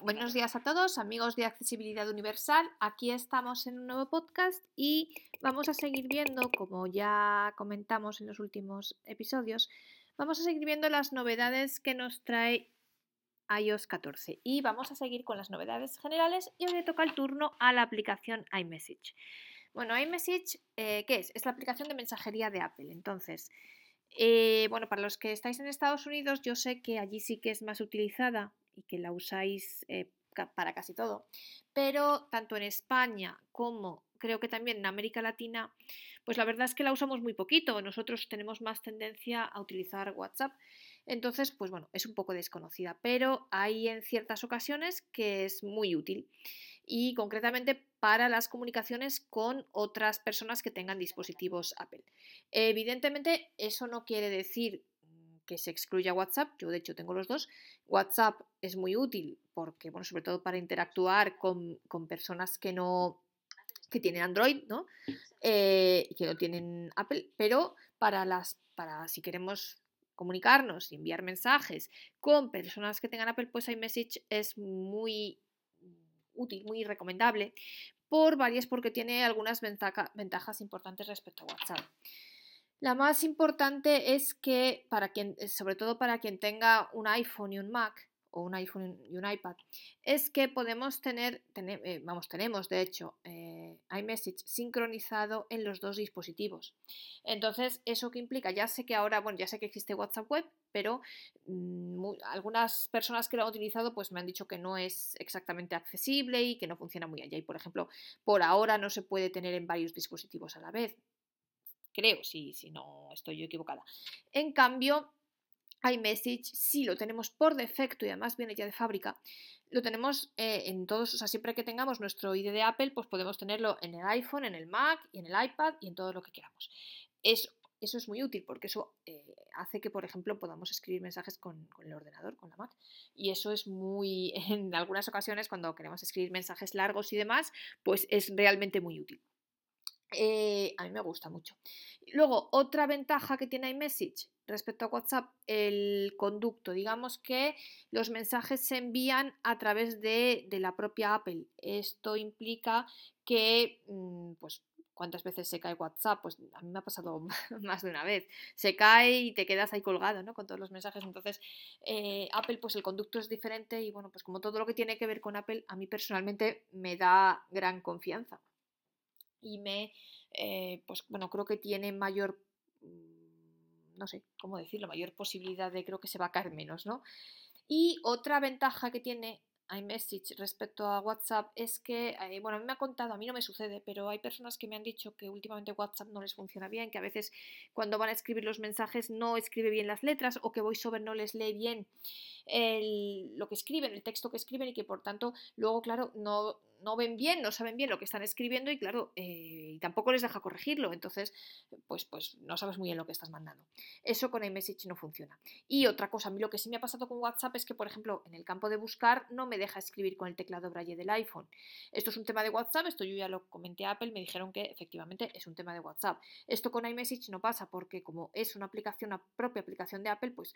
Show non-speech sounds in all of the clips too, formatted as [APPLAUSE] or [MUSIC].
Buenos días a todos, amigos de Accesibilidad Universal. Aquí estamos en un nuevo podcast y vamos a seguir viendo, como ya comentamos en los últimos episodios, vamos a seguir viendo las novedades que nos trae iOS 14 y vamos a seguir con las novedades generales y hoy le toca el turno a la aplicación iMessage. Bueno, iMessage, eh, ¿qué es? Es la aplicación de mensajería de Apple. Entonces, eh, bueno, para los que estáis en Estados Unidos, yo sé que allí sí que es más utilizada y que la usáis eh, para casi todo, pero tanto en España como creo que también en América Latina, pues la verdad es que la usamos muy poquito. Nosotros tenemos más tendencia a utilizar WhatsApp. Entonces, pues bueno, es un poco desconocida, pero hay en ciertas ocasiones que es muy útil y concretamente para las comunicaciones con otras personas que tengan dispositivos Apple. Evidentemente, eso no quiere decir que se excluya WhatsApp, yo de hecho tengo los dos. WhatsApp es muy útil porque, bueno, sobre todo para interactuar con, personas que no que tienen Android, ¿no? Eh, que no tienen Apple, pero para las, para si queremos comunicarnos y enviar mensajes con personas que tengan Apple, pues iMessage es muy útil, muy recomendable, por varias, porque tiene algunas ventajas importantes respecto a WhatsApp. La más importante es que, para quien, eh, sobre todo para quien tenga un iPhone y un Mac, o un iPhone y un iPad, es que podemos tener, eh, vamos, tenemos de hecho eh, iMessage sincronizado en los dos dispositivos. Entonces, ¿eso qué implica? Ya sé que ahora, bueno, ya sé que existe WhatsApp Web, pero mm, algunas personas que lo han utilizado pues me han dicho que no es exactamente accesible y que no funciona muy allá. Y por ejemplo, por ahora no se puede tener en varios dispositivos a la vez. Creo, si, si no estoy yo equivocada. En cambio, iMessage sí lo tenemos por defecto y además viene ya de fábrica. Lo tenemos eh, en todos, o sea, siempre que tengamos nuestro ID de Apple, pues podemos tenerlo en el iPhone, en el Mac y en el iPad y en todo lo que queramos. Eso, eso es muy útil porque eso eh, hace que, por ejemplo, podamos escribir mensajes con, el ordenador, con la Mac. Y eso es muy, [LAUGHS] en algunas ocasiones, cuando queremos escribir mensajes largos y demás, pues es realmente muy útil. Eh, a mí me gusta mucho. Luego, otra ventaja que tiene iMessage respecto a WhatsApp, el conducto. Digamos que los mensajes se envían a través de, la propia Apple. Esto implica que, mm, pues, ¿cuántas veces se cae WhatsApp? Pues a mí me ha pasado [LAUGHS] más de una vez. Se cae y te quedas ahí colgado, ¿no? Con todos los mensajes. Entonces, eh, Apple, pues el conducto es diferente y, bueno, pues como todo lo que tiene que ver con Apple, a mí personalmente me da gran confianza y me, eh, pues bueno, creo que tiene mayor, mm, no sé cómo decirlo, mayor posibilidad de creo que se va a caer menos, ¿no? Y otra ventaja que tiene iMessage respecto a WhatsApp es que, eh, bueno, a mí me ha contado, a mí no me sucede, pero hay personas que me han dicho que últimamente WhatsApp no les funciona bien, que a veces cuando van a escribir los mensajes no escribe bien las letras o que VoiceOver no les lee bien lo que escriben, el texto que escriben y que por tanto luego, claro, no, no ven bien, no saben bien lo que están escribiendo y claro, eh, y tampoco les deja corregirlo, entonces pues, pues no sabes muy bien lo que estás mandando. Eso con iMessage no funciona. Y otra cosa, a mí lo que sí me ha pasado con WhatsApp es que, por ejemplo, en el campo de buscar no me deja escribir con el teclado braille del iPhone. Esto es un tema de WhatsApp, esto yo ya lo comenté a Apple, me dijeron que efectivamente es un tema de WhatsApp. Esto con iMessage no pasa porque como es una aplicación, una propia aplicación de Apple, pues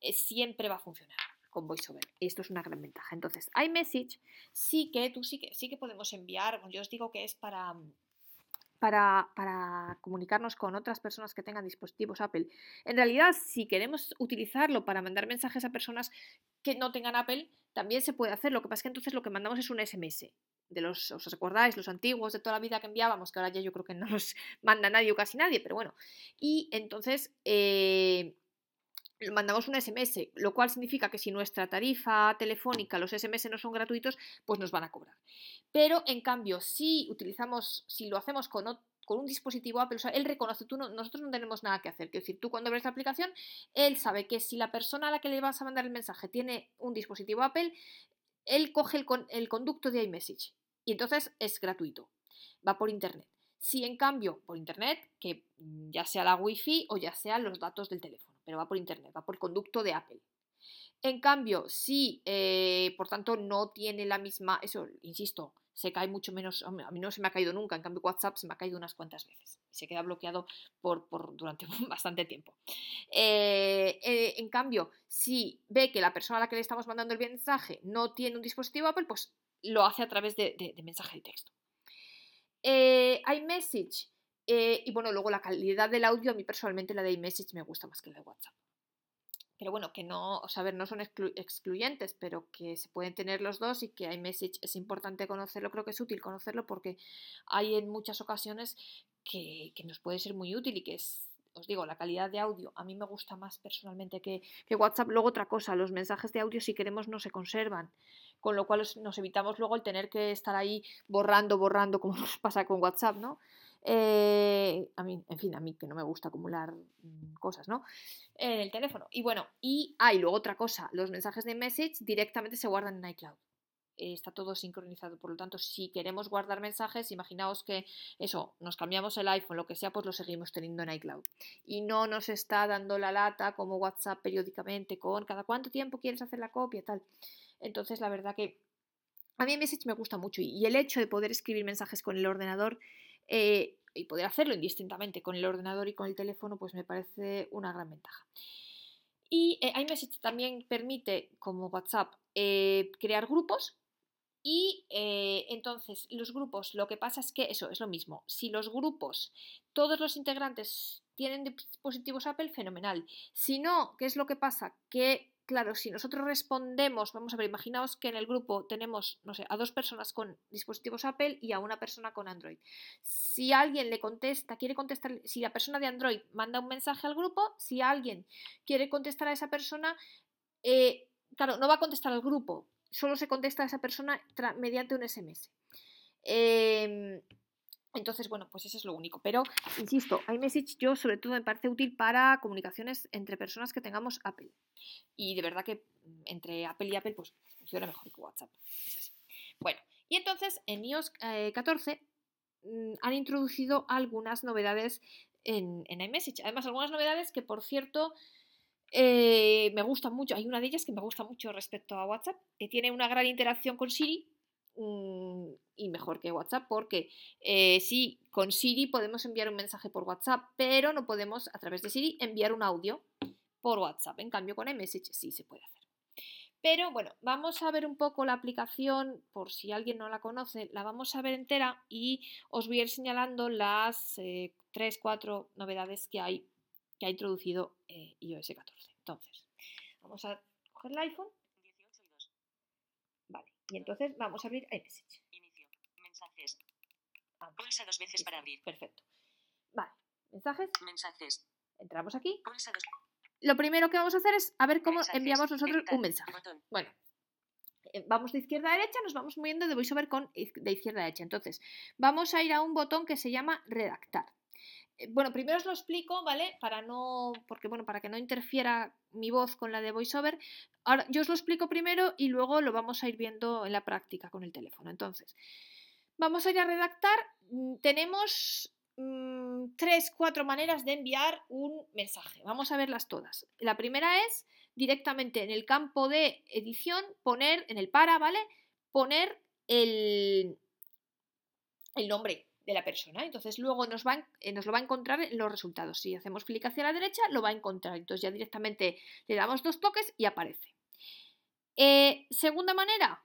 eh, siempre va a funcionar con VoiceOver. Esto es una gran ventaja. Entonces, iMessage sí que tú sí que sí que podemos enviar. Yo os digo que es para, para, para, comunicarnos con otras personas que tengan dispositivos Apple. En realidad, si queremos utilizarlo para mandar mensajes a personas que no tengan Apple, también se puede hacer. Lo que pasa es que entonces lo que mandamos es un SMS. De los, os recordáis, los antiguos de toda la vida que enviábamos, que ahora ya yo creo que no los [LAUGHS] manda nadie o casi nadie, pero bueno. Y entonces, eh, mandamos un SMS, lo cual significa que si nuestra tarifa telefónica, los SMS no son gratuitos, pues nos van a cobrar. Pero en cambio, si utilizamos, si lo hacemos con, con un dispositivo Apple, o sea, él reconoce, tú nosotros no tenemos nada que hacer. Es decir, tú cuando ves la aplicación, él sabe que si la persona a la que le vas a mandar el mensaje tiene un dispositivo Apple, él coge el, el conducto de iMessage y entonces es gratuito, va por internet. Si en cambio por internet, que ya sea la wifi o ya sean los datos del teléfono pero va por internet, va por conducto de Apple. En cambio, si, eh, por tanto, no tiene la misma, eso, insisto, se cae mucho menos, a mí no se me ha caído nunca, en cambio WhatsApp se me ha caído unas cuantas veces se queda bloqueado por, durante [LAUGHS] bastante tiempo. Eh, eh, en cambio, si ve que la persona a la que le estamos mandando el mensaje no tiene un dispositivo Apple, pues lo hace a través de, mensaje de texto. iMessage, y bueno, luego la calidad del audio, a mí personalmente la de iMessage me gusta más que la de WhatsApp pero bueno, que no, o sea, ver, no son excluyentes, pero que se pueden tener los dos y que iMessage es importante conocerlo, creo que es útil conocerlo porque hay en muchas ocasiones que, nos puede ser muy útil y que es, os digo, la calidad de audio a mí me gusta más personalmente que, que WhatsApp. Luego otra cosa, los mensajes de audio si queremos no se conservan, con lo cual nos evitamos luego el tener que estar ahí borrando, borrando, como [LAUGHS] nos pasa con WhatsApp, ¿no? Eh, a mí, en fin, a mí que no me gusta acumular mm, cosas, ¿no? En el teléfono. Y bueno, y hay luego otra cosa, los mensajes de message directamente se guardan en iCloud. está todo sincronizado, por lo tanto, si queremos guardar mensajes, imaginaos que eso, nos cambiamos el iPhone, lo que sea, pues lo seguimos teniendo en iCloud. Y no nos está dando la lata como WhatsApp periódicamente con cada cuánto tiempo quieres hacer la copia, tal. Entonces, la verdad que a mí Message me gusta mucho y el hecho de poder escribir mensajes con el ordenador eh, y poder hacerlo indistintamente con el ordenador y con el teléfono, pues me parece una gran ventaja. Y eh, iMessage también permite, como WhatsApp, eh, crear grupos. Y entonces los grupos, lo que pasa es que eso es lo mismo. Si los grupos, todos los integrantes tienen dispositivos Apple, fenomenal. Si no, ¿qué es lo que pasa? Que claro, si nosotros respondemos, vamos a ver, imaginaos que en el grupo tenemos, no sé, a dos personas con dispositivos Apple y a una persona con Android. Si alguien le contesta, quiere contestar, si la persona de Android manda un mensaje al grupo, si alguien quiere contestar a esa persona, eh, claro, no va a contestar al grupo, solo se contesta a esa persona mediante un SMS. Eh, em, entonces, bueno, pues eso es lo único. Pero, insisto, iMessage yo sobre todo me parece útil para comunicaciones entre personas que tengamos Apple. Y de verdad que mm, entre Apple y Apple, pues funciona mejor que WhatsApp. Es así. Bueno, y entonces en iOS 14 eh, mm, han introducido algunas novedades en, iMessage. Además, algunas novedades que, por cierto, eh, me gustan mucho. Hay una de ellas que me gusta mucho respecto a WhatsApp, que tiene una gran interacción con Siri Y mejor que WhatsApp porque eh, sí, con Siri podemos enviar un mensaje por WhatsApp, pero no podemos a través de Siri enviar un audio por WhatsApp. En cambio, con iMessage sí se puede hacer. Pero bueno, vamos a ver un poco la aplicación, por si alguien no la conoce, la vamos a ver entera y os voy a ir señalando las 3, eh, 4 novedades que hay que ha introducido eh, iOS 14. Entonces, vamos a coger el iPhone y entonces vamos a abrir iMessage. Inicio. Mensajes. Pulsa dos veces para abrir. Perfecto. Vale. Mensajes. Mensajes. Entramos aquí. Pulsa dos. Lo primero que vamos a hacer es a ver cómo enviamos nosotros un mensaje. Bueno, eh, vamos de izquierda a derecha, nos vamos moviendo de VoiceOver con de izquierda a derecha. Entonces, vamos a ir a un botón que se llama redactar. Eh, bueno, primero os lo explico, ¿vale? Para no, porque bueno, para que no interfiera mi voz con la de VoiceOver. Ahora, yo os lo explico primero y luego lo vamos a ir viendo en la práctica con el teléfono. Entonces, vamos a ir a redactar. Mm, tenemos mm, tres, cuatro maneras de enviar un mensaje. Vamos a verlas todas. La primera es directamente en el campo de edición poner, en el para, ¿vale? Poner el, el nombre de la persona. Entonces luego nos, va, eh, nos lo va a encontrar en los resultados. Si hacemos clic hacia la derecha, lo va a encontrar. Entonces ya directamente le damos dos toques y aparece. Eh, segunda manera,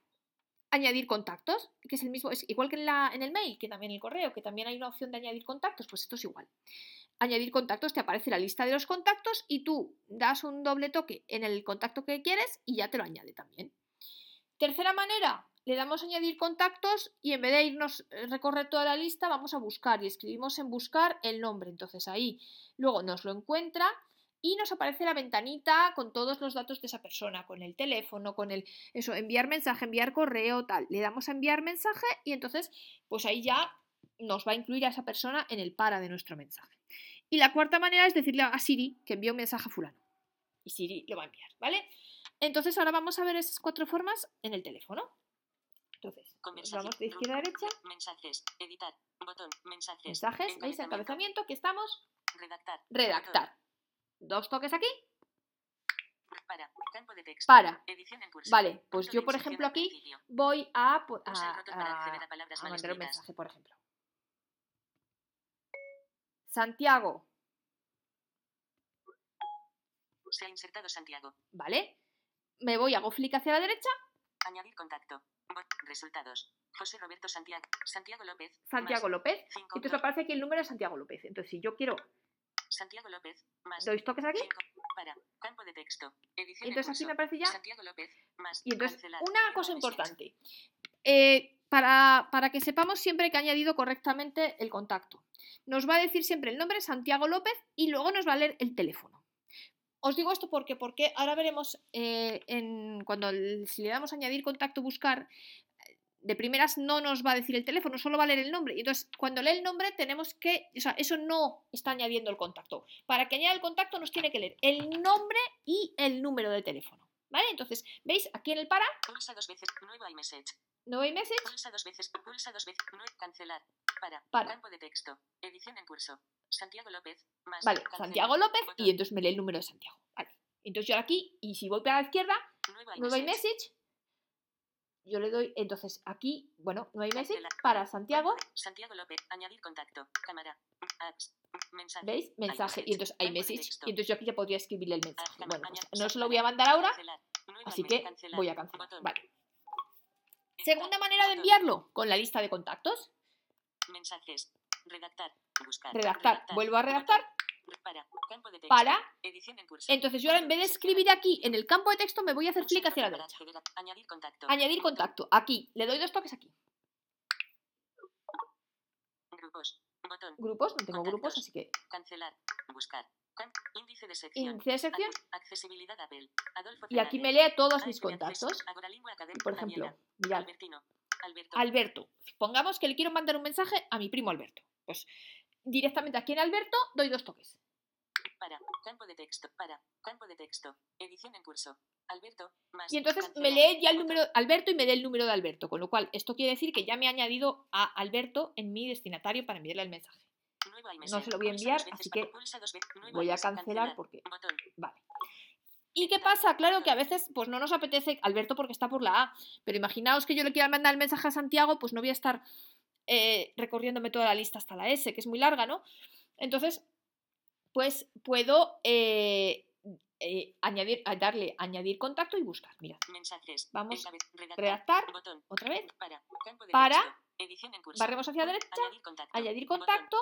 añadir contactos, que es el mismo, es igual que en, la, en el mail, que también en el correo, que también hay una opción de añadir contactos, pues esto es igual. Añadir contactos, te aparece la lista de los contactos y tú das un doble toque en el contacto que quieres y ya te lo añade también. Tercera manera, le damos añadir contactos y en vez de irnos a eh, recorrer toda la lista, vamos a buscar y escribimos en buscar el nombre. Entonces ahí luego nos lo encuentra y nos aparece la ventanita con todos los datos de esa persona, con el teléfono, con el eso, enviar mensaje, enviar correo, tal. Le damos a enviar mensaje y entonces pues ahí ya nos va a incluir a esa persona en el para de nuestro mensaje. Y la cuarta manera es decirle a Siri que envíe un mensaje a fulano. Y Siri lo va a enviar, ¿vale? Entonces ahora vamos a ver esas cuatro formas en el teléfono. Entonces, vamos de izquierda a derecha. Mensajes, editar, botón, mensajes. Mensajes, ¿veis? Encabezamiento, aquí estamos. Redactar. Redactar. Dos toques aquí. Para. Campo de texto. Para. Edición en curso. Vale, pues yo por ejemplo aquí voy a, a- a- a mandar un mensaje, por ejemplo. Santiago, Se ha insertado Santiago. ¿vale? Me voy, hago flick hacia la derecha, Añadir contacto. Resultados. José Roberto Santiago. Santiago López. Santiago López. cinco, Entonces aparece aquí el número de Santiago López. Entonces si yo quiero, Santiago López. Más doy toques aquí, cinco. Para. Campo de texto. Edición entonces aquí curso. me aparece ya. Santiago López. Más. Y entonces, cancelar. una cosa importante. Eh, para, para que sepamos siempre que ha añadido correctamente el contacto. Nos va a decir siempre el nombre Santiago López y luego nos va a leer el teléfono. Os digo esto porque, porque ahora veremos eh, cuando si le damos añadir contacto buscar, de primeras no nos va a decir el teléfono, solo va a leer el nombre. Entonces, cuando lee el nombre, tenemos que. O sea, eso no está añadiendo el contacto. Para que añada el contacto, nos tiene que leer el nombre y el número de teléfono. ¿Vale? Entonces, ¿veis? Aquí en el para, Pulsa dos veces. Nueva iMessage. No hay message, Pulsa dos veces. Pulsa dos veces. Cancelar. Para. Para. Campo de texto. Edición en curso. Santiago López. Más. Vale, cancelar. Santiago López Botón. y entonces me lee el número de Santiago. Vale. Entonces yo aquí, y si voy para la izquierda, no hay message. Yo le doy, entonces aquí, bueno, no hay message para Santiago. Santiago López. Añadir contacto. Cámara. Apps. Mensaje. ¿Veis? Mensaje. Y entonces hay message. Y entonces yo aquí ya podría escribirle el mensaje. Bueno, pues no se lo voy a mandar ahora, así que voy a cancelar. Vale. Segunda manera de enviarlo, con la lista de contactos. Mensajes. Redactar. Buscar. Redactar. Vuelvo a redactar. Para. Campo de texto. Para. Edición en curso. Entonces yo ahora en vez de escribir aquí en el campo de texto, me voy a hacer clic hacia la derecha. Añadir contacto. Añadir Botón. contacto. Aquí. Le doy dos toques aquí. Grupos. Botón. Grupos, no tengo grupos, así que Cancelar. Buscar. Índice de sección. índice de sección. Acce- Accesibilidad Apple. Adolfo Y aquí me lee todos mis contactos. Y por ejemplo, mirad, Albertino. Alberto. Alberto. Pongamos que le quiero mandar un mensaje a mi primo Alberto. Pues directamente aquí en Alberto doy dos toques. Para. Campo de texto. Para. Campo de texto. Edición en curso. Alberto. Más. Y entonces me lee ya el número de Alberto y me dé el número de Alberto. Con lo cual, esto quiere decir que ya me ha añadido a Alberto en mi destinatario para enviarle el mensaje. No se lo voy a enviar, así que Voy a cancelar porque. Vale. ¿Y qué pasa? Claro que a veces pues no nos apetece Alberto porque está por la A, pero imaginaos que yo le quiera mandar el mensaje a Santiago, pues no voy a estar eh, recorriéndome toda la lista hasta la S, que es muy larga, ¿no? Entonces, pues puedo eh, eh, añadir, a darle añadir contacto y buscar. Mira, Mensajes. Vamos. Vez, redactar. redactar Botón. otra vez, Para. Campo de Para. texto. Edición en curso. barremos hacia la derecha, Añadir contacto. añadir Botón. contacto,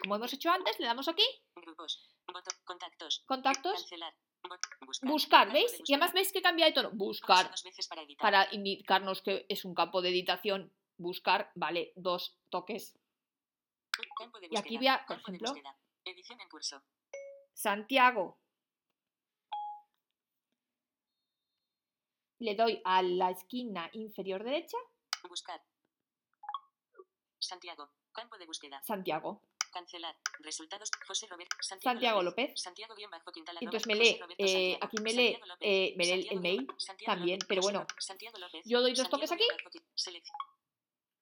como hemos hecho antes, le damos aquí, Grupos. Botón. Contactos. contactos, Cancelar. Buscar. buscar, ¿veis? de Y además veis que cambia de tono, buscar. para indicarnos que es un campo de editación, buscar, vale, dos toques. Campo de Y aquí voy a, por ejemplo. Edición en curso. Santiago. Le doy a la esquina inferior derecha, Buscar. Santiago. Campo de búsqueda. Santiago. Cancelar. Resultados. José Roberto. Santiago, Santiago López. Santiago guion bajo Quintala. Entonces me lee, eh, Santiago. aquí me lee, Santiago López. eh, me lee el- Santiago mail Santiago también, López. pero bueno, Santiago López. yo doy dos Santiago toques aquí.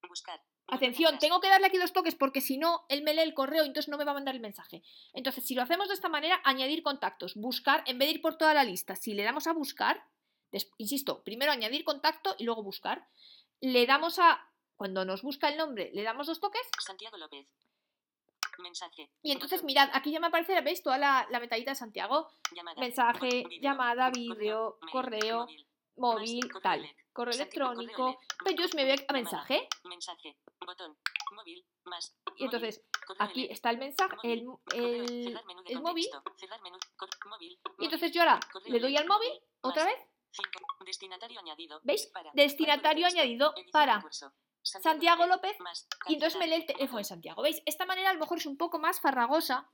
Buscar. Atención, tengo que darle aquí dos toques porque si no, él me lee el correo y entonces no me va a mandar el mensaje. Entonces, si lo hacemos de esta manera, añadir contactos, buscar, en vez de ir por toda la lista, si le damos a buscar, insisto, primero añadir contacto y luego buscar, le damos a, cuando nos busca el nombre, le damos dos toques Santiago López. Mensaje. y entonces mirad, aquí ya me aparece, ¿veis? Toda la, la metadita de Santiago, Llamada. mensaje, llamada, vídeo, correo, móvil, móvil, tal, correo electrónico, pero entonces me voy a mensaje Mensaje. Botón. Móvil. Más. y entonces aquí está el mensaje, el, el, el móvil y entonces yo ahora le doy al móvil otra vez destinatario añadido. ¿Veis? Destinatario añadido para. Santiago López y entonces me lee el teléfono de. Santiago. ¿Veis? Esta manera a lo mejor es un poco más farragosa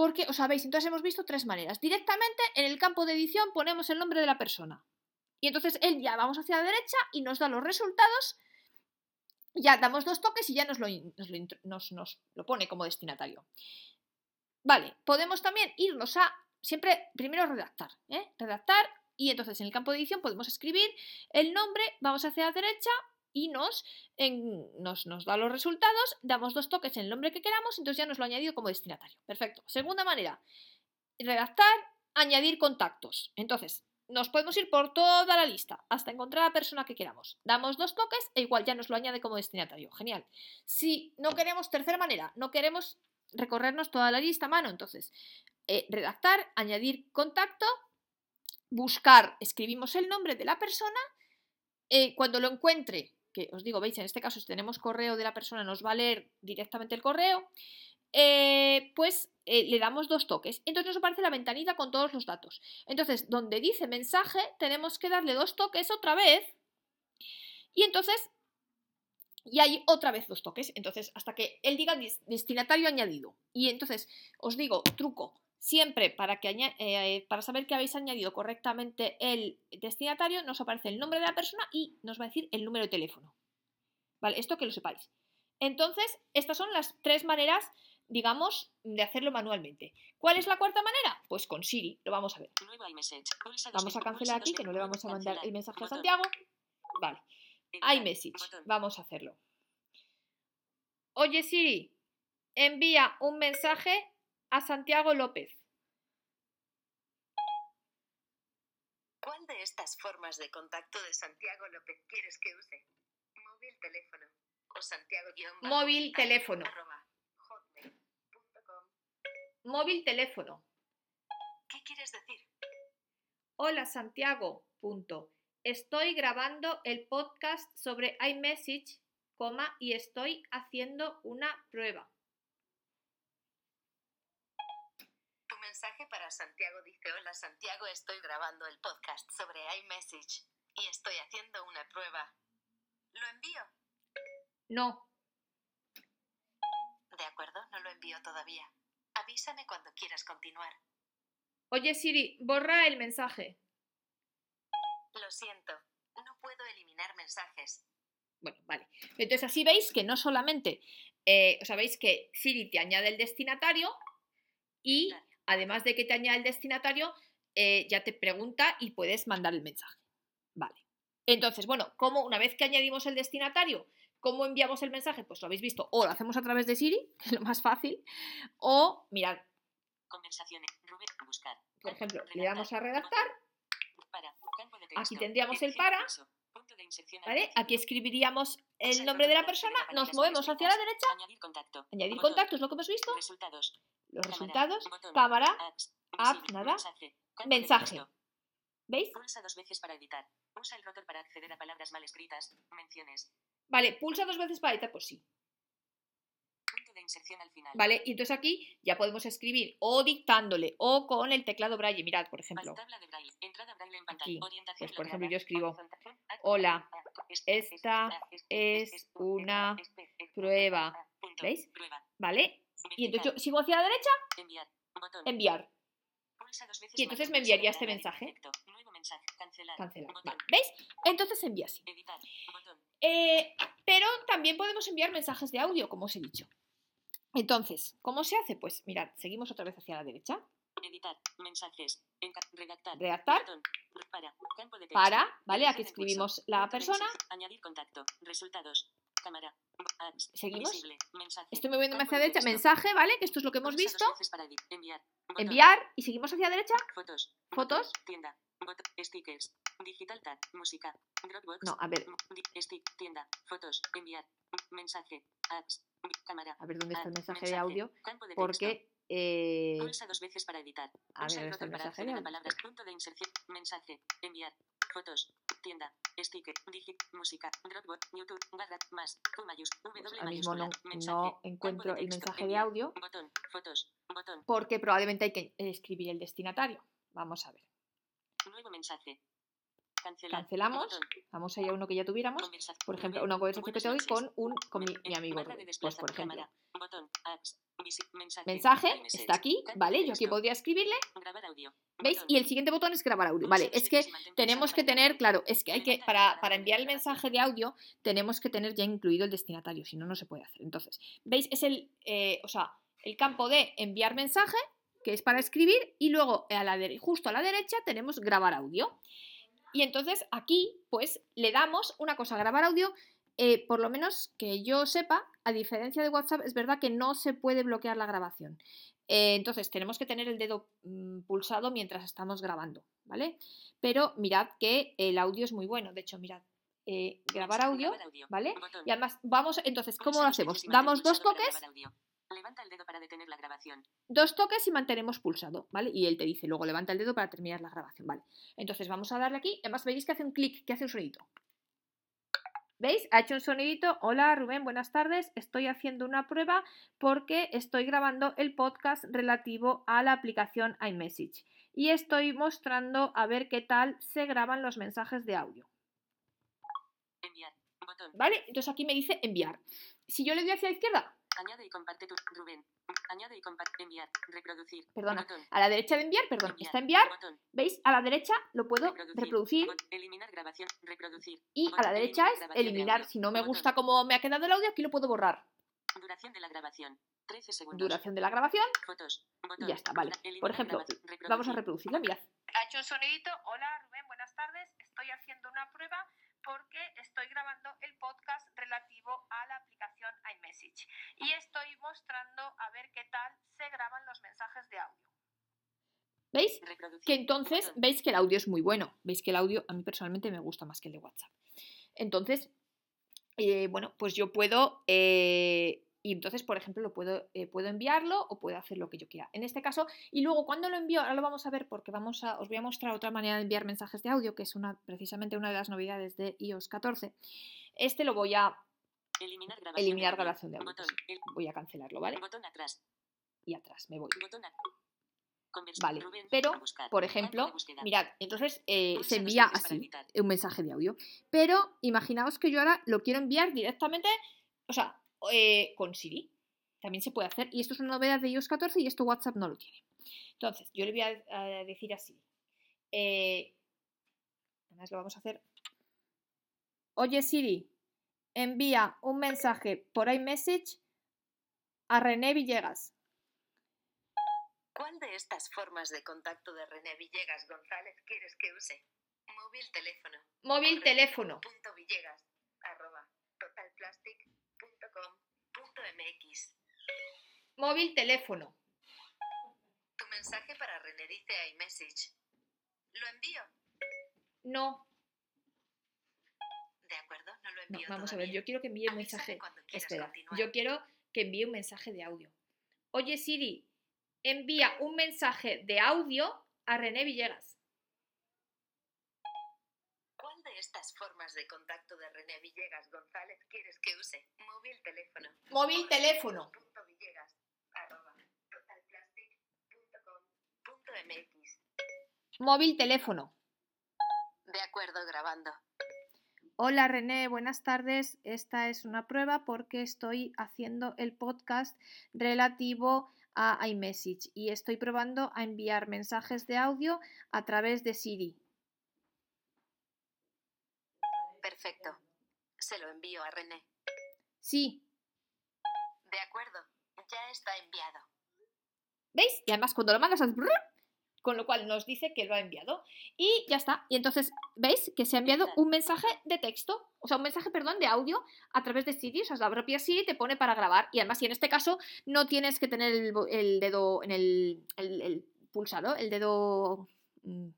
porque, os sabéis, entonces hemos visto tres maneras. Directamente en el campo de edición ponemos el nombre de la persona. Y entonces él ya vamos hacia la derecha y nos da los resultados. Ya damos dos toques y ya nos lo, nos lo nos lo pone como destinatario. Vale, podemos también irnos a, siempre, primero redactar, ¿eh? Redactar y entonces en el campo de edición podemos escribir el nombre, vamos hacia la derecha y nos, nos, nos da los resultados, damos dos toques en el nombre que queramos, entonces ya nos lo ha añadido como destinatario. Perfecto. Segunda manera, redactar añadir contactos. Entonces, nos podemos ir por toda la lista hasta encontrar a la persona que queramos. Damos dos toques e igual ya nos lo añade como destinatario. Genial. Si no queremos, tercera manera, no queremos recorrernos toda la lista a mano, entonces, eh, redactar, añadir contacto, buscar, escribimos el nombre de la persona, eh, cuando lo encuentre, que os digo, veis, en este caso si tenemos correo de la persona nos va a leer directamente el correo, eh, pues eh, le damos dos toques. Entonces nos aparece la ventanita con todos los datos. Entonces, donde dice mensaje, tenemos que darle dos toques otra vez. Y entonces, y hay otra vez dos toques. Entonces, hasta que él diga destinatario añadido. Y entonces, os digo, truco. Siempre para, que eh, para saber que habéis añadido correctamente el destinatario, nos aparece el nombre de la persona y nos va a decir el número de teléfono. ¿Vale? Esto que lo sepáis. Entonces, estas son las tres maneras digamos, de hacerlo manualmente. ¿Cuál es la cuarta manera? Pues con Siri, lo vamos a ver. Vamos a cancelar aquí, que no le vamos a mandar el mensaje a Santiago. Vale. iMessage, vamos a hacerlo. Oye Siri, envía un mensaje a Santiago López. ¿Cuál de estas formas de contacto de Santiago López quieres que use? Móvil, teléfono o Santiago Móvil, teléfono. Móvil teléfono. ¿Qué quieres decir? Hola Santiago. Punto. Estoy grabando el podcast sobre iMessage, coma, y estoy haciendo una prueba. Tu mensaje para Santiago dice, hola Santiago, estoy grabando el podcast sobre iMessage y estoy haciendo una prueba. ¿Lo envío? No. De acuerdo, no lo envío todavía. Avísame cuando quieras continuar. Oye Siri, borra el mensaje. Lo siento, no puedo eliminar mensajes. Bueno, vale. Entonces así veis que no solamente, eh, o sea, veis que Siri te añade el destinatario y además de que te añade el destinatario, eh, ya te pregunta y puedes mandar el mensaje. Vale. Entonces, bueno, como una vez que añadimos el destinatario, ¿Cómo enviamos el mensaje? Pues lo habéis visto. O lo hacemos a través de Siri, [LAUGHS] que es lo más fácil. O, mirad. Conversaciones. buscar. Por ejemplo, le damos a redactar. Aquí tendríamos el para. ¿Vale? Aquí escribiríamos el nombre de la persona, nos movemos hacia la derecha. Añadir contacto. Añadir contacto es lo que hemos visto. Resultados. Los resultados. Cámara. App, nada. Mensaje. ¿Veis? Pulsa dos veces para editar. Usa el rotor para acceder a palabras mal escritas. Menciones. Vale, pulsa dos veces para editar, pues sí. De inserción al final. Vale, y entonces aquí ya podemos escribir o dictándole o con el teclado braille. Mirad, por ejemplo. De braille. Entrada braille en pantalla. Aquí, Orientación pues por ejemplo yo escribo Horizontal. Hola, Este, esta es una prueba. ¿Veis? ¿Vale? Y entonces yo sigo hacia la derecha, Enviar. Enviar, Y entonces me enviaría este mensaje. Cancelar. cancelar. Botón. Vale, ¿Veis? Entonces envía así. Eh, pero también podemos enviar mensajes de audio, como os he dicho. Entonces, ¿cómo se hace? Pues mirad, seguimos otra vez hacia la derecha. Editar. Mensajes. Redactar. Redactar. Botón. Para. Campo de texto. Para, ¿vale? Aquí escribimos la persona. Añadir contacto. Resultados. Cámara. Apps. Seguimos. Visible. Mensaje. Estoy moviéndome Campo hacia la derecha. Mensaje, ¿vale? Que esto es lo que hemos visto. para Enviar. Botón. Enviar y seguimos hacia la derecha. Fotos. Fotos. Tienda. Stickers. Digital tag. Música. Dropbox. No, a ver, Stick. Tienda. Fotos. Enviar. Mensaje. Apps. Cámara. a ver dónde está el Add, mensaje de audio. De. Porque. eh, Pulsa dos veces para editar. a Pulsa ver, el ¿dónde está el botón para mensaje de acceder a audio? palabras. Punto de inserción. Mensaje. Enviar. Fotos. Tienda. Sticker. Digit. Música. Dropbox. YouTube. Barra. Más. Q mayús. W Pues mismo no, mayúscula. Mensaje. no de encuentro el texto. mensaje de Enviar. audio Botón. Fotos. Botón. porque probablemente hay que escribir el destinatario. Vamos a ver. Nuevo mensaje. Cancelar. Cancelamos. Botón. Vamos a ir a uno que ya tuviéramos. Por ejemplo, una conversación que Buenas te doy noches. con, un, con mi, amigo. Pues, por ejemplo. Botón. Apps. Mensaje. Está aquí, ¿vale? Yo aquí podría escribirle, Grabar audio. ¿veis? Y el siguiente botón es grabar audio. Vale, es que tenemos que tener, claro, es que hay que, para, para enviar el mensaje de audio, tenemos que tener ya incluido el destinatario, si no, no se puede hacer. Entonces, ¿veis? Es el, eh, o sea, el campo de enviar mensaje, que es para escribir, y luego a la justo a la derecha tenemos grabar audio. Y entonces aquí, pues, le damos una cosa, grabar audio. eh, por lo menos que yo sepa, a diferencia de WhatsApp, es verdad que no se puede bloquear la grabación. Eh, entonces, tenemos que tener el dedo mm, pulsado mientras estamos grabando, ¿vale? Pero mirad que el audio es muy bueno. De hecho, mirad, eh, grabar audio, ¿vale? Y además, vamos, entonces, ¿cómo lo hacemos? Damos dos toques. Levanta el dedo para detener la grabación. dos toques y mantenemos pulsado, ¿vale? Y él te dice, luego levanta el dedo para terminar la grabación, ¿vale? Entonces, vamos a darle aquí. Además, veis que hace un clic, que hace un sonidito. ¿Veis? Ha hecho un sonidito. Hola Rubén, buenas tardes. Estoy haciendo una prueba porque estoy grabando el podcast relativo a la aplicación iMessage. Y estoy mostrando a ver qué tal se graban los mensajes de audio. Enviar. Botón. ¿Vale? Entonces aquí me dice enviar. Si yo le doy hacia la izquierda, Añade y comparte tu Rubén. Añade y comparte. Enviar. Reproducir. Perdona, Botón. a la derecha de enviar, perdón, Enviar. está enviar. Botón. ¿Veis? A la derecha lo puedo reproducir Bot- Eliminar grabación. Reproducir. y a la derecha Eliminar es eliminar. Si no me Botón. gusta cómo me ha quedado el audio, aquí lo puedo borrar. Duración de la grabación. 13 segundos. Duración de la grabación Fotos. y ya está, vale. Eliminar Por ejemplo, vamos a Reproducir. reproducirla, mirad. Ha hecho un sonidito. Hola porque estoy grabando el podcast relativo a la aplicación iMessage y estoy mostrando a ver qué tal se graban los mensajes de audio. ¿Veis? Que entonces veis que el audio es muy bueno. Veis que el audio a mí personalmente me gusta más que el de WhatsApp. Entonces, eh, bueno, pues yo puedo... eh, y entonces, por ejemplo, lo puedo, eh, puedo enviarlo o puedo hacer lo que yo quiera. En este caso, y luego cuando lo envío, ahora lo vamos a ver porque vamos a, os voy a mostrar otra manera de enviar mensajes de audio, que es una, precisamente una de las novedades de iOS 14. Este lo voy a Eliminar grabación. eliminar de audio. grabación de audio. Botón. sí, El- voy a cancelarlo, ¿vale? Botón atrás. Y atrás me voy. Botón a- Vale, Rubén, pero, buscar. por ejemplo, mirad, entonces eh, se envía así, un mensaje de audio. Pero imaginaos que yo ahora lo quiero enviar directamente, o sea, eh, con Siri. También se puede hacer. Y esto es una novedad de iOS 14 y esto WhatsApp no lo tiene. Entonces, yo le voy a, a decir así. Eh, además lo vamos a hacer. Oye Siri, envía un mensaje por iMessage a René Villegas. ¿Cuál de estas formas de contacto de René Villegas González quieres que use? Móvil teléfono. Móvil teléfono. Punto Villegas. Arroba. Totalplastic.com. Móvil teléfono. Tu mensaje para René dice iMessage. ¿Lo envío? No, De acuerdo, no lo no, envío. vamos a ver, yo quiero que envíe un mensaje. Espera, continuar. yo quiero que envíe un mensaje de audio. Oye Siri, envía un mensaje de audio a René Villegas. ¿Cuál de estas formas de contacto de René Villegas González quieres que use? Móvil teléfono. Móvil teléfono. Villegas. Arroba. MX. Móvil teléfono. De acuerdo, grabando. Hola René, buenas tardes. Esta es una prueba porque estoy haciendo el podcast relativo a iMessage y estoy probando a enviar mensajes de audio a través de Siri. Perfecto. Se lo envío a René. Sí, De acuerdo. Ya está enviado. ¿Veis? Y además cuando lo mandas con lo cual nos dice que lo ha enviado. Y ya está. Y entonces, ¿veis? Que se ha enviado un mensaje de texto, o sea, un mensaje, perdón, de audio a través de Siri. O sea, la propia Siri te pone para grabar. Y además, y en este caso, no tienes que tener el dedo en el, el, el pulsado, el dedo, mm,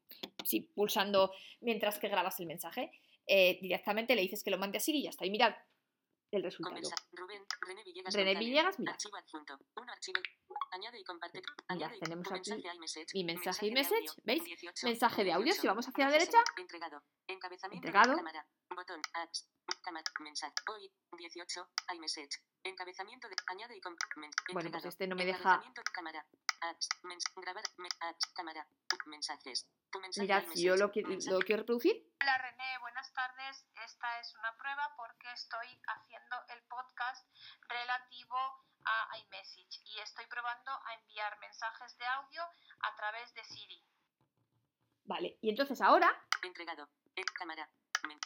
sí, pulsando mientras que grabas el mensaje. Eh, directamente le dices que lo mande a Siri y ya está. Y mirad el resultado. Rubén, René Villegas. René. Villegas, mira. Archivo adjunto. Uno archivo. Añade y comparte. Mira, Añade y- tenemos aquí mensaje mi mensaje iMessage, audio. ¿veis? 18, Mensaje de audio. Si 18, vamos hacia la 12 derecha. Entregado. Encabezamiento. de Entregado. cámara. Botón. Apps. Cámara. Mensaje. Hoy. 18. iMessage. Encabezamiento de. Añade y Bueno, pues este no me deja. Cámara. Apps. Mens, grabar. me- apps, cámara. Mensajes. Tu mensaje Mirad, a si yo lo, qui- Mensaje. lo quiero reproducir, Hola René, buenas tardes. Esta es una prueba porque estoy haciendo el podcast relativo a iMessage y estoy probando a enviar mensajes de audio a través de Siri. vale. Y entonces ahora Entregado. Eh, cámara.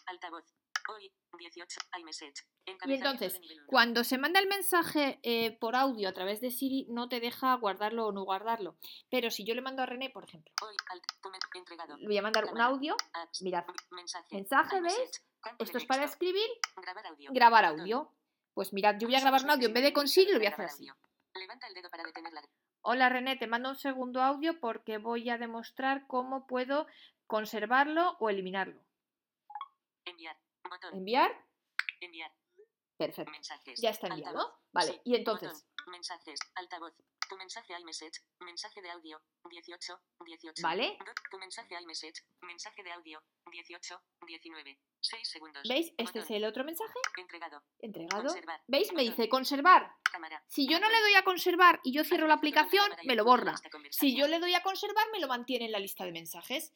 Altavoz. Hoy, 18, iMessage. Y entonces, cuando se manda el mensaje eh, por audio a través de Siri, no te deja guardarlo o no guardarlo. Pero si yo le mando a René, por ejemplo, le voy a mandar un audio, mirad, Mensaje. ¿veis? Esto es para escribir, Grabar audio. Pues mirad, yo voy a grabar un audio en vez de con Siri, lo voy a hacer así. audio. Levanta el dedo para detener la Hola René, te mando un segundo audio porque voy a demostrar cómo puedo conservarlo o eliminarlo. enviar. Botón. ¿Enviar? Enviar. Perfecto. Mensajes. Ya está enviado. Altavoz. Vale, Sí. y entonces, Botón. Mensajes. Altavoz. Tu mensaje iMessage. Mensaje de audio. 18. 18. ¿vale? Tu mensaje iMessage. Mensaje de audio. 18. 19. 6 segundos. ¿Veis? Este es el otro mensaje Entregado. entregado. Conservar. ¿Veis? Me dice conservar. Cámara. Si yo no le doy a conservar y yo cierro la aplicación, me lo borra. Si yo le doy a conservar, me lo mantiene en la lista de mensajes.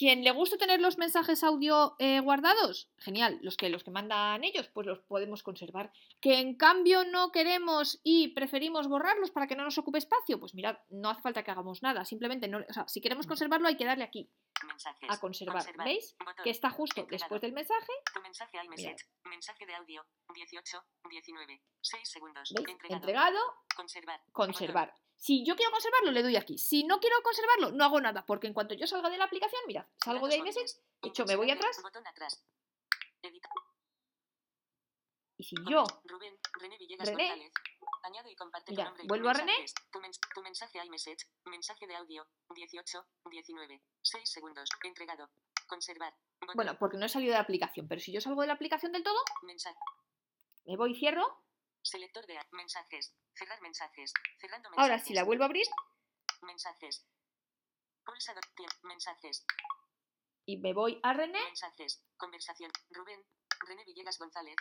Quien le guste tener los mensajes audio eh, guardados, genial. Los que, los que mandan ellos, pues los podemos conservar. Que en cambio no queremos y preferimos borrarlos para que no nos ocupe espacio, pues mirad, no hace falta que hagamos nada. Simplemente, no, o sea, si queremos conservarlo hay que darle aquí, Mensajes. a conservar. Conservar. ¿Veis? Botón. Que está justo Entregado. después del mensaje. Tu mensaje iMessage. Mensaje de audio. 18. 19. 6 segundos. ¿Veis? Entregado. Entregado, Conservar. conservar. Si yo quiero conservarlo, le doy aquí. Si no quiero conservarlo, no hago nada, porque en cuanto yo salga de la aplicación, mirad, salgo de iMessage, de hecho me voy atrás, y si yo Rubén, René Villegas René. Añade y comparte Mira, nombre y vuelvo a René. Tu, mens- tu mensaje iMessage. Mensaje de audio. 18. 19. 6 segundos. Entregado. Conservar. Botón. Bueno, porque no he salido de la aplicación, pero si yo salgo de la aplicación del todo, Mensaje. me voy y cierro. Selector de mensajes. Cerrar mensajes. Cerrando mensajes. Ahora, si la vuelvo a abrir Mensajes. Pulsa do- tiemp- Mensajes. y me voy a René, Mensajes. Conversación. Rubén. René Villegas González.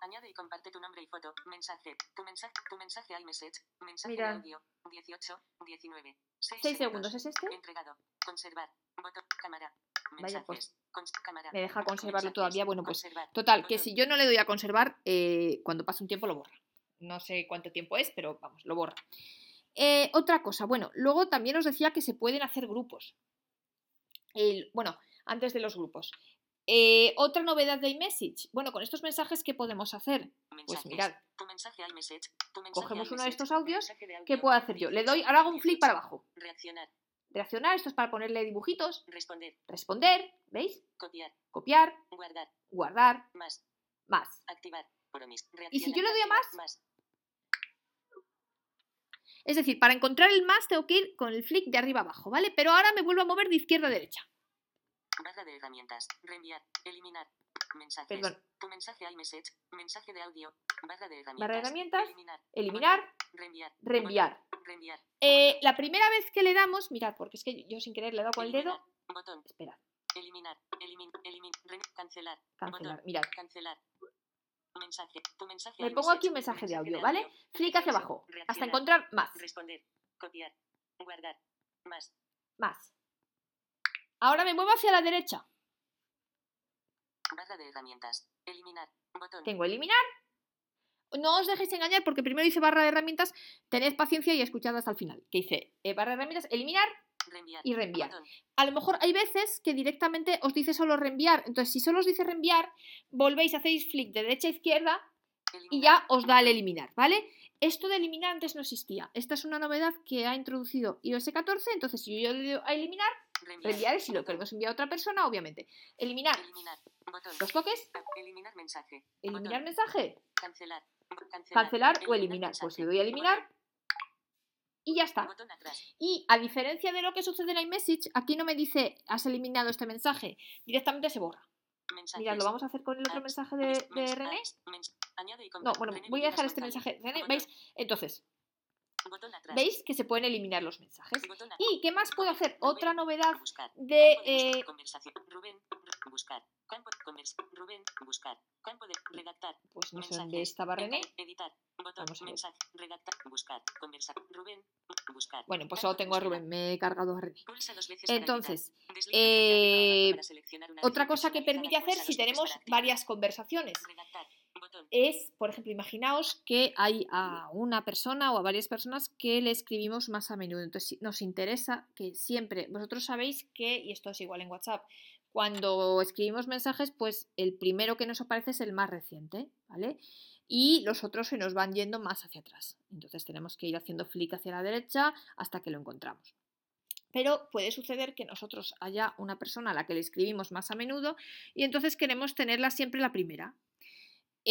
Añade y comparte tu nombre y foto. Mensaje. Tu mensaje. Tu mensaje iMessage. Mensaje Mira. de audio. 18. 19. 6 6 segundos es este, Entregado. Conservar. Botón. Cámara. Vaya, pues, me deja conservarlo todavía. Bueno, pues total, que si yo no le doy a conservar, eh, cuando pase un tiempo lo borra. No sé cuánto tiempo es, pero vamos, lo borra. Eh, otra cosa, bueno, luego también os decía que se pueden hacer grupos. El- bueno, antes de los grupos. Eh, otra novedad de iMessage. Bueno, con estos mensajes, ¿qué podemos hacer? Pues mirad, cogemos uno de estos audios. ¿Qué puedo hacer yo? Le doy, 18, ahora hago un flick para 18. abajo. Reaccionar. Esto es para ponerle dibujitos. Responder. Responder, ¿veis? Copiar. Copiar, Guardar. guardar, Más. más. Activar. Promis. ¿Y si yo le doy a más? Es decir, para encontrar el más tengo que ir con el flick de arriba abajo, ¿vale? Pero ahora me vuelvo a mover de izquierda a derecha. Barra de herramientas. Reenviar. Eliminar. Mensajes. Perdón. Tu mensaje iMessage. Mensaje de audio. Barra de herramientas. Barra de herramientas. Eliminar. Reenviar. reenviar. Reenviar. Eh, la primera vez que le damos, mirad, porque es que yo sin querer le he dado con el dedo. Botón. Esperad, Eliminar. Elimin. Elimin. Cancelar. cancelar. Botón. Mirad, Cancelar. Mensaje. Tu mensaje me pongo aquí un mensaje de audio, ¿vale? Flick hacia abajo, hasta encontrar más, Responder. Copiar. Guardar. Más. más. Ahora me muevo hacia la derecha. Barra de herramientas. Eliminar. Botón. Tengo eliminar. No os dejéis engañar porque primero dice barra de herramientas. Tened paciencia y escuchad hasta el final. Que dice eh, barra de herramientas, eliminar. Reenviar. y reenviar. A lo mejor hay veces que directamente os dice solo reenviar. Entonces, si solo os dice reenviar, volvéis, hacéis flick de derecha a izquierda y ya os da el eliminar, ¿vale? Esto de eliminar antes no existía. Esta es una novedad que ha introducido iOS 14. Entonces, si yo le doy a eliminar, Reenviar. reenviar es si lo queremos enviar a otra persona, obviamente. Eliminar Eliminar. Botón. los toques, Eliminar mensaje. eliminar Botón. mensaje, Cancelar. Cancelar. cancelar o eliminar. Pues le doy a eliminar y ya está. Y a diferencia de lo que sucede en iMessage, aquí no me dice has eliminado este mensaje, directamente se borra. Mensajes. Mirad, lo vamos a hacer con el otro mensaje de, de René. y No, bueno, voy a dejar este mensaje. René. ¿veis? Entonces. ¿Veis que se pueden eliminar los mensajes? ¿Y qué más puedo hacer? Otra novedad de... Eh, pues no sé dónde estaba René. Vamos a ver. Bueno, pues solo tengo a. Rubén, me he cargado a René. Entonces, eh, Otra cosa que permite hacer si tenemos varias conversaciones. Es, por ejemplo, imaginaos que hay a una persona o a varias personas que le escribimos más a menudo. Entonces, nos interesa que siempre, vosotros sabéis que, y esto es igual en WhatsApp, cuando escribimos mensajes, pues el primero que nos aparece es el más reciente, ¿vale? Y los otros se nos van yendo más hacia atrás. Entonces tenemos que ir haciendo flick hacia la derecha hasta que lo encontramos. Pero puede suceder que nosotros haya una persona a la que le escribimos más a menudo y entonces queremos tenerla siempre la primera.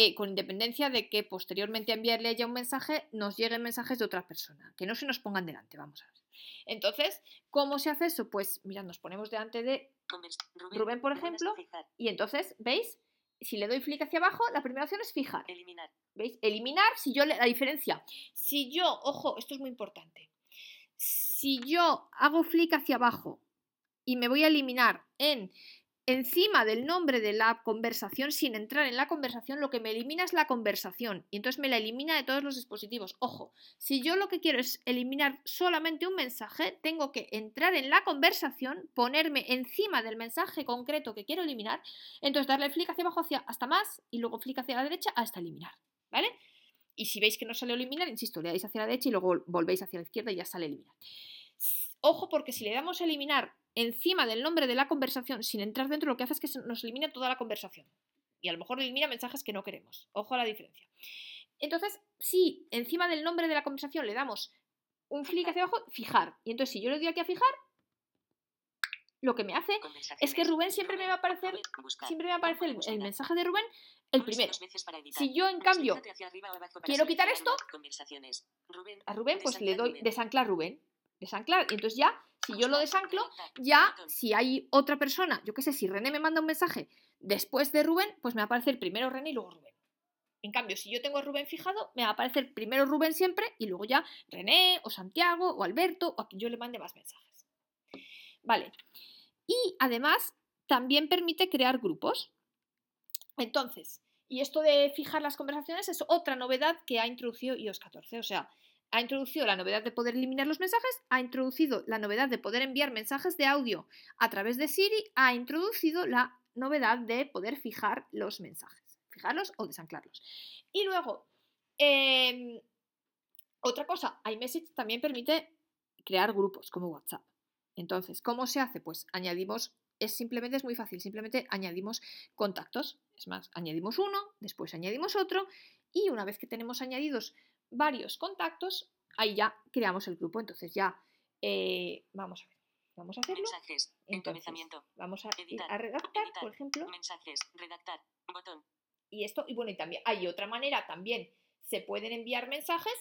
Eh, con independencia de que posteriormente a enviarle ya un mensaje nos lleguen mensajes de otra persona, que no se nos pongan delante, vamos a ver. Entonces, ¿cómo se hace eso? Pues mira, nos ponemos delante de Rubén, Rubén, por ejemplo, y entonces, ¿veis? Si le doy flick hacia abajo, la primera opción es fijar. eliminar, ¿Veis? Eliminar, si yo le, la diferencia. Si yo, ojo, esto es muy importante. Si yo hago flick hacia abajo y me voy a eliminar en encima del nombre de la conversación sin entrar en la conversación, lo que me elimina es la conversación y entonces me la elimina de todos los dispositivos. Ojo, si yo lo que quiero es eliminar solamente un mensaje, tengo que entrar en la conversación, ponerme encima del mensaje concreto que quiero eliminar, entonces darle flick hacia abajo hacia, hasta más y luego flick hacia la derecha hasta eliminar. ¿Vale? Y si veis que no sale eliminar, insisto, le dais hacia la derecha y luego volvéis hacia la izquierda y ya sale eliminar. Ojo, porque si le damos a eliminar encima del nombre de la conversación sin entrar dentro, lo que hace es que nos elimina toda la conversación. Y a lo mejor elimina mensajes que no queremos. Ojo a la diferencia. Entonces, si encima del nombre de la conversación le damos un flick hacia abajo, fijar. Y entonces, si yo le doy aquí a fijar, lo que me hace es que Rubén siempre me va a aparecer, siempre me va a aparecer el, el mensaje de Rubén, el primero. Si yo, en cambio, quiero quitar esto, a Rubén, pues le doy desanclar Rubén. Desanclar. Y entonces ya, si yo lo desanclo, ya si hay otra persona, yo qué sé, si René me manda un mensaje después de Rubén, pues me va a aparecer primero René y luego Rubén. En cambio, si yo tengo a Rubén fijado, me va a aparecer primero Rubén siempre y luego ya René o Santiago o Alberto o a quien yo le mande más mensajes. Vale. Y además también permite crear grupos. Entonces, y esto de fijar las conversaciones es otra novedad que ha introducido iOS 14. O sea, ha introducido la novedad de poder eliminar los mensajes, ha introducido la novedad de poder enviar mensajes de audio a través de Siri, ha introducido la novedad de poder fijar los mensajes, fijarlos o desanclarlos. Y luego, em, otra cosa, iMessage también permite crear grupos como WhatsApp. Entonces, ¿cómo se hace? Pues añadimos, es simplemente es muy fácil, simplemente añadimos contactos. Es más, añadimos uno, después añadimos otro y una vez que tenemos añadidos varios contactos, ahí ya creamos el grupo. Entonces ya, eh, vamos a ver, vamos a hacerlo. Mensajes, Entonces, encabezamiento, vamos a editar, a redactar, editar, por ejemplo, mensajes, redactar, botón, y esto, y bueno, y también hay otra manera, también se pueden enviar mensajes,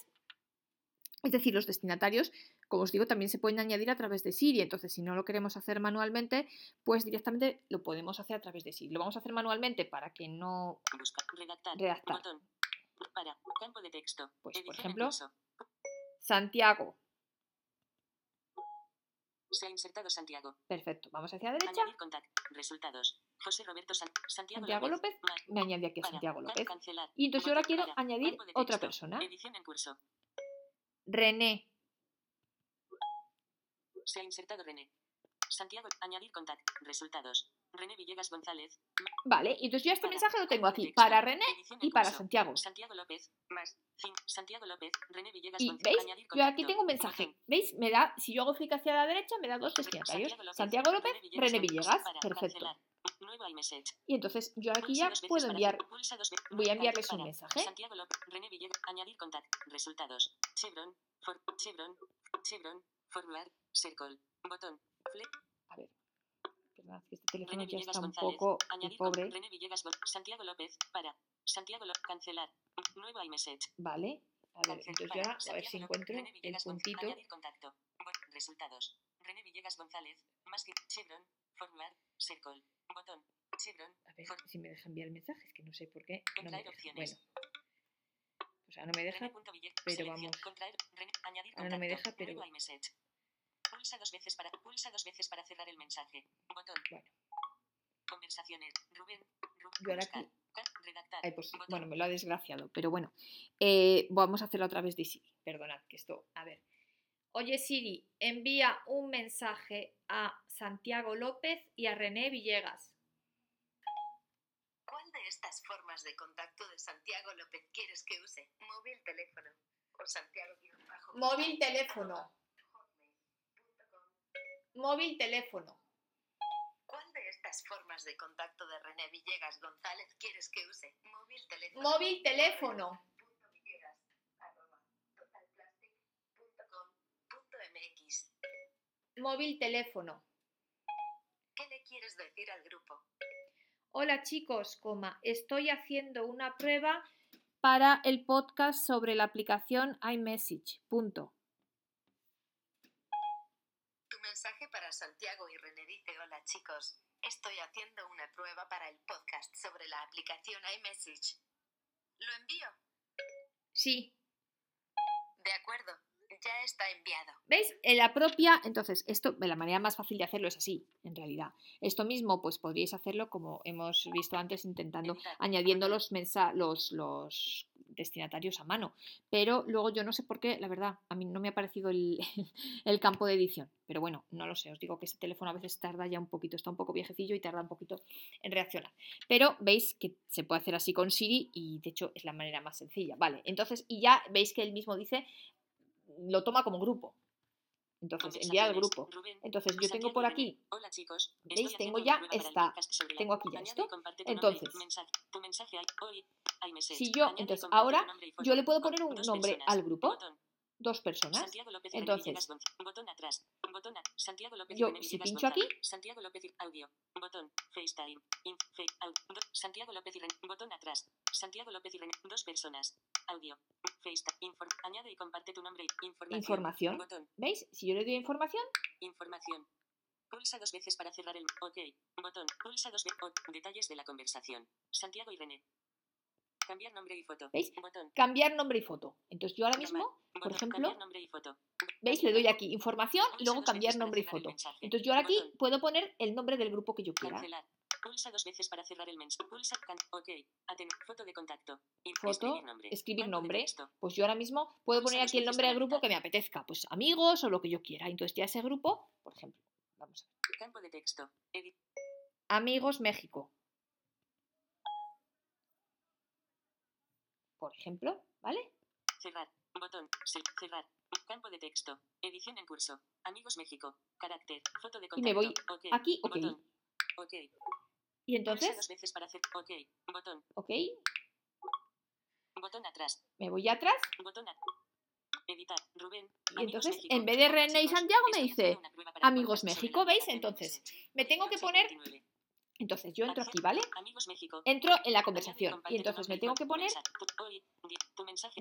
es decir, los destinatarios, como os digo, también se pueden añadir a través de Siri, entonces si no lo queremos hacer manualmente, pues directamente lo podemos hacer a través de Siri. Lo vamos a hacer manualmente para que no, redactar, Redactar. botón, para, campo de texto, Pues, por ejemplo. Santiago, Se ha insertado Santiago. perfecto, vamos hacia la derecha. Resultados. José Roberto San- Santiago, Santiago López, me añade aquí a. Santiago López, Cancelar. y entonces yo ahora quiero para. añadir otra persona, Edición en curso. René, Se ha insertado René. Santiago. Añadir contacto. Resultados. René Villegas González. vale, y entonces yo este mensaje lo tengo de aquí para René y para. Santiago. Santiago López. Más. Santiago López. René Villegas Y veis, yo aquí tengo un mensaje. ¿Veis? Me da, si yo hago clic hacia la derecha, me da dos destinatarios. Santiago López. Santiago López, René. Villegas. Perfecto. Y entonces yo aquí ya puedo enviar. voy a enviarles un mensaje. Santiago López, René Villegas, añadir contacto, resultados, Chevron, Chevron, Chevron, forward, circle, botón, A ver. Perdón, que este teléfono René ya Villegas está un González, poco añadir pobre. René Villegas, Santiago López, para, Santiago López, cancelar, nuevo iMessage, Vale. A ver, cancel, entonces para, ya a ver si encuentro René el Villegas puntito. añadir contacto, Bo- resultados, René Villegas González, más que, Chevron, forward, circle, botón, Chevron, A ver for- si me deja enviar el mensaje, es que no sé por qué. No me Contraer deja. opciones. Bueno. O sea, no me deja. Pero vamos. Ahora no me deja, pero-. Pulsa dos veces para pulsa dos veces para cerrar el mensaje. Botón. Bueno. Conversaciones. Rubén. Ru- Yo ahora buscar, aquí- ca- redactar. Ay, pues, botón. bueno, me lo ha desgraciado, pero bueno. Eh, vamos a hacerlo a través de Siri. Perdonad que esto. A ver. Oye Siri, envía un mensaje a Santiago López y a René Villegas. ¿Cuál de estas formas de contacto de Santiago López quieres que use? Móvil, teléfono o Santiago Móvil, teléfono. Móvil, teléfono. ¿Cuál de estas ¿Cuántas formas de contacto de René Villegas González quieres que use? Móvil, teléfono. Móvil, teléfono. Móvil, teléfono. ¿Qué le quieres decir al grupo? Hola chicos, coma, estoy haciendo una prueba para el podcast sobre la aplicación iMessage. Punto. Tu mensaje para Santiago y René dice, hola chicos, estoy haciendo una prueba para el podcast sobre la aplicación iMessage. ¿Lo envío? Sí. De acuerdo, ya está enviado. ¿Veis? En la propia, entonces, esto, la manera más fácil de hacerlo es así, en realidad. Esto mismo, pues podríais hacerlo como hemos visto antes, intentando, añadiendo los, mensa los, los destinatarios a mano. Pero luego yo no sé por qué, la verdad, a mí no me ha parecido el, [LAUGHS] campo de edición. Pero bueno, no lo sé, os digo que este teléfono a veces tarda ya un poquito, está un poco viejecillo y tarda un poquito en reaccionar. Pero veis que se puede hacer así con Siri y de hecho es la manera más sencilla. Vale, entonces, y ya veis que él mismo dice, lo toma como grupo. Entonces, enviar al grupo. Entonces, yo tengo por aquí. ¿Veis? Tengo ya esta- tengo aquí ya esto. Entonces-. Si yo- entonces, ahora yo le puedo poner un nombre al grupo. Dos personas. Santiago López Entonces- Botón atrás. Botón a- Santiago López Yo, si pincho aquí- Santiago López y audio. Botón. FaceTime. In, fe, au- do- Santiago López y René. Botón atrás. Santiago López y René. Dos personas. Audio. FaceTime. Inform, añade y comparte tu nombre. Información. Información. Botón. ¿Veis? Si yo le doy información, Información. Pulsa dos veces para cerrar el. OK. Botón. Pulsa dos veces. Detalles de la conversación. Santiago y René. Cambiar nombre y foto. ¿Veis? Botón. cambiar nombre y foto. Entonces yo ahora mismo, Botón. ejemplo, Cambiar nombre y foto. ¿veis? Le doy aquí información y luego cambiar nombre y foto. Entonces yo ahora aquí Botón. puedo poner el nombre del grupo que yo quiera. Cancelar. Pulsa dos veces para cerrar el mensaje. Pulsa. OK. Aten foto de contacto. Foto, escribir nombre. escribir. Pues yo ahora mismo puedo poner aquí el nombre del grupo que me apetezca. Pues amigos o lo que yo quiera. Entonces ya ese grupo, por ejemplo, vamos a ver. Campo de texto. Edit. Amigos México. Por ejemplo, ¿vale? Cerrar. Botón. Cerrar. Campo de texto. Edición en curso. Amigos México. Carácter. Foto de Y contacto. me voy OK. aquí, ok. Botón. OK. Y entonces, dos veces para hacer. OK. Botón. ok, Botón atrás. me voy atrás Botón a- Editar. Rubén. y entonces México. en vez de René y. Santiago me dice Amigos México, ¿veis? Entonces me tengo que 11, poner, 29. Entonces yo entro aquí. ¿vale? Entro en la conversación y entonces me tengo que poner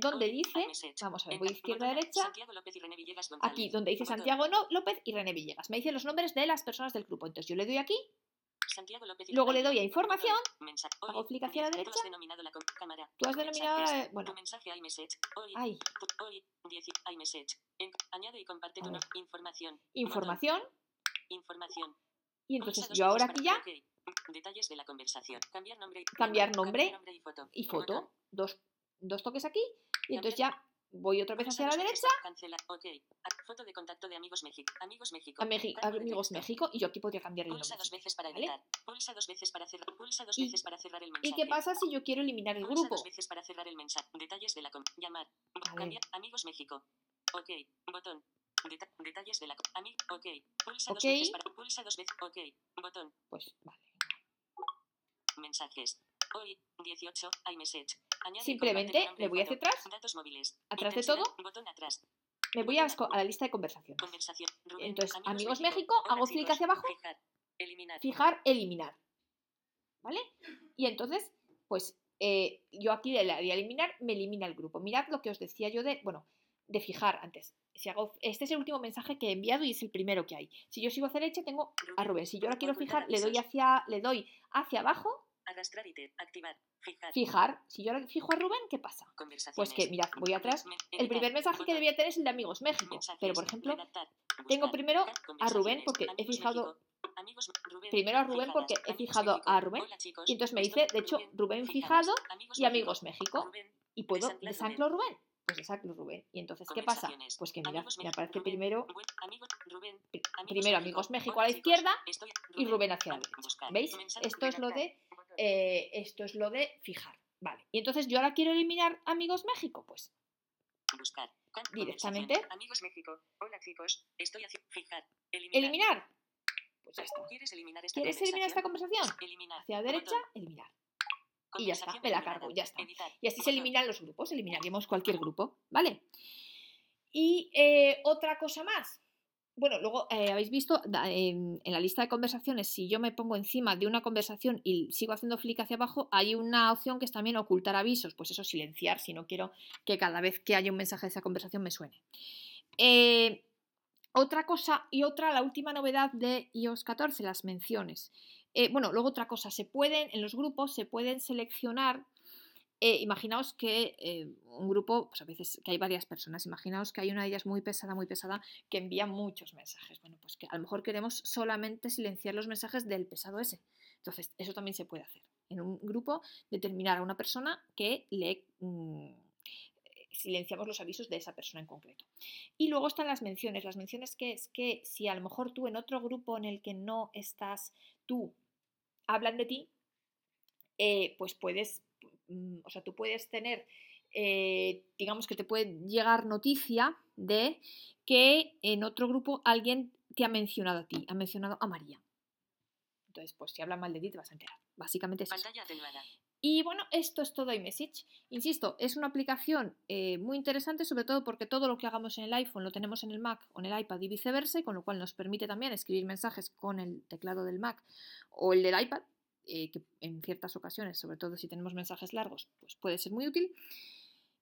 donde dice, vamos a ver, voy izquierda a derecha, aquí donde dice. Santiago López y René Villegas. Me dice los nombres de las personas del grupo. Entonces yo le doy aquí, luego le doy a información, hago clic hacia la derecha. tú has denominado, eh, bueno, Tu mensaje iMessage. Hoy, ay, tu- hoy, 10 iMessage. En- añade y comparte A tu ver. no- información. información y entonces yo ahora aquí ya. Detalles de la conversación. Cambiar nombre. y- Cambiar Cambiar nombre y foto. y foto, dos, dos toques aquí y entonces ya voy otra vez hacia la derecha para Cancela. Ok. A- Foto de contacto de Amigos México. Amigos México. Amigos y yo aquí podría cambiar el Pulsa nombre. dos veces para ¿vale? editar. Pulsa dos veces para cerrar. Pulsa dos Y- veces para cerrar el mensaje. ¿Y qué pasa si yo quiero eliminar el Pulsa grupo? dos veces para cerrar el mensaje. Detalles de la llamar. Cambiar. Amigos México. Ok. Botón. Detalles de la Ok. Pulsa dos veces para. Pulsa dos veces. Ok. Botón. Pues vale. Mensajes. Hoy, 18, iMessage. Simplemente me voy hacia atrás, Datos móviles. atrás de todo. Botón atrás. Me voy a, a la lista de conversaciones. Conversación. Rubén, Entonces, Amigos México, hago clic hacia abajo. Fijar. Eliminar. Fijar, eliminar. ¿Vale? Y entonces, pues eh, yo aquí le daría eliminar, me elimina el grupo. Mirad lo que os decía yo de, bueno, de fijar antes. Si hago, este es el último mensaje que he enviado y es el primero que hay. Si yo sigo hacia derecha, tengo a Rubén. Si yo ahora quiero fijar, le doy hacia, le doy hacia abajo, Arrastrar y te. Activar. Fijar. fijar. Si yo ahora fijo a Rubén, ¿qué pasa? Pues que, mirad, voy atrás. El primer mensaje que debía tener es el de Amigos México. Pero, por ejemplo, tengo primero a Rubén porque he fijado México. Amigos Rubén. primero a Rubén porque he fijado a Rubén y entonces me dice, de hecho, Rubén fijado y Amigos México. Y puedo desanclo Rubén. Pues desanclo Rubén. Y entonces, ¿qué pasa? Pues que mira, me aparece primero, primero. Amigos México a la izquierda y Rubén hacia la derecha. ¿Veis? Esto es lo de. Eh, esto es lo de fijar. Vale. Y entonces yo ahora quiero eliminar Amigos México. Pues Buscar. Directamente. Amigos México. Hola chicos. Estoy haciendo. Fijar. Eliminar. eliminar. Pues ya está. ¿Quieres eliminar esta ¿Quieres eliminar esta conversación? Eliminar. Hacia la derecha, Botón. eliminar. Y ya está, me la cargo, ya está. Editar. Y así se eliminan los grupos, eliminaríamos cualquier grupo, ¿vale? Y eh, otra cosa más. Bueno, luego eh, habéis visto en, la lista de conversaciones, si yo me pongo encima de una conversación y sigo haciendo clic hacia abajo, hay una opción que es también ocultar avisos, pues eso, silenciar si no quiero que cada vez que haya un mensaje de esa conversación me suene. Eh, otra cosa y otra, la última novedad de iOS 14, las menciones. Eh, bueno, luego otra cosa, se pueden, en los grupos se pueden seleccionar eh, imaginaos que eh, un grupo, pues a veces que hay varias personas, imaginaos que hay una de ellas muy pesada, muy pesada, que envía muchos mensajes. Bueno, pues que a lo mejor queremos solamente silenciar los mensajes del pesado ese. Entonces, eso también se puede hacer. En un grupo, determinar a una persona que le mm, silenciamos los avisos de esa persona en concreto. Y luego están las menciones. Las menciones que es que si a lo mejor tú en otro grupo en el que no estás tú, hablan de ti, eh, pues puedes, o sea, tú puedes tener, eh, digamos que te puede llegar noticia de que en otro grupo alguien te ha mencionado a ti, ha mencionado a María. Entonces, pues si habla mal de ti te vas a enterar. Básicamente es eso. Pantalla atenuada. Y bueno, esto es todo iMessage. Insisto, es una aplicación eh, muy interesante, sobre todo porque todo lo que hagamos en el iPhone lo tenemos en el Mac o en el iPad y viceversa, y con lo cual nos permite también escribir mensajes con el teclado del Mac o el del iPad, eh, que en ciertas ocasiones, sobre todo si tenemos mensajes largos, pues puede ser muy útil.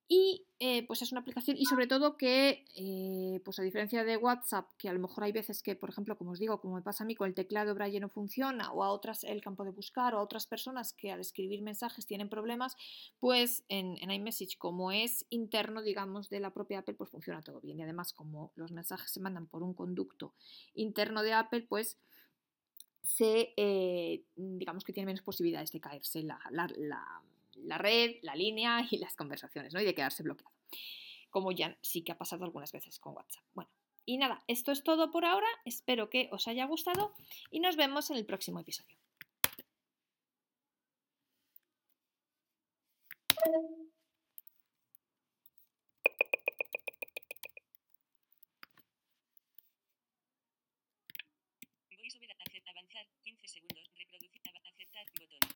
Y eh, pues es una aplicación y sobre todo que, eh, pues a diferencia de WhatsApp, que a lo mejor hay veces que, por ejemplo, como os digo, como me pasa a mí con el teclado Braille no funciona, o a otras el campo de buscar, o a otras personas que al escribir mensajes tienen problemas, pues en, en iMessage, como es interno, digamos, de la propia Apple, pues funciona todo bien. Y además, como los mensajes se mandan por un conducto interno de Apple, pues se, eh, digamos que tiene menos posibilidades de caerse la, la- la- la red, la línea y las conversaciones, ¿no? Y de quedarse bloqueado. Como ya sí que ha pasado algunas veces con WhatsApp. Bueno, y nada, esto es todo por ahora. Espero que os haya gustado y nos vemos en el próximo episodio.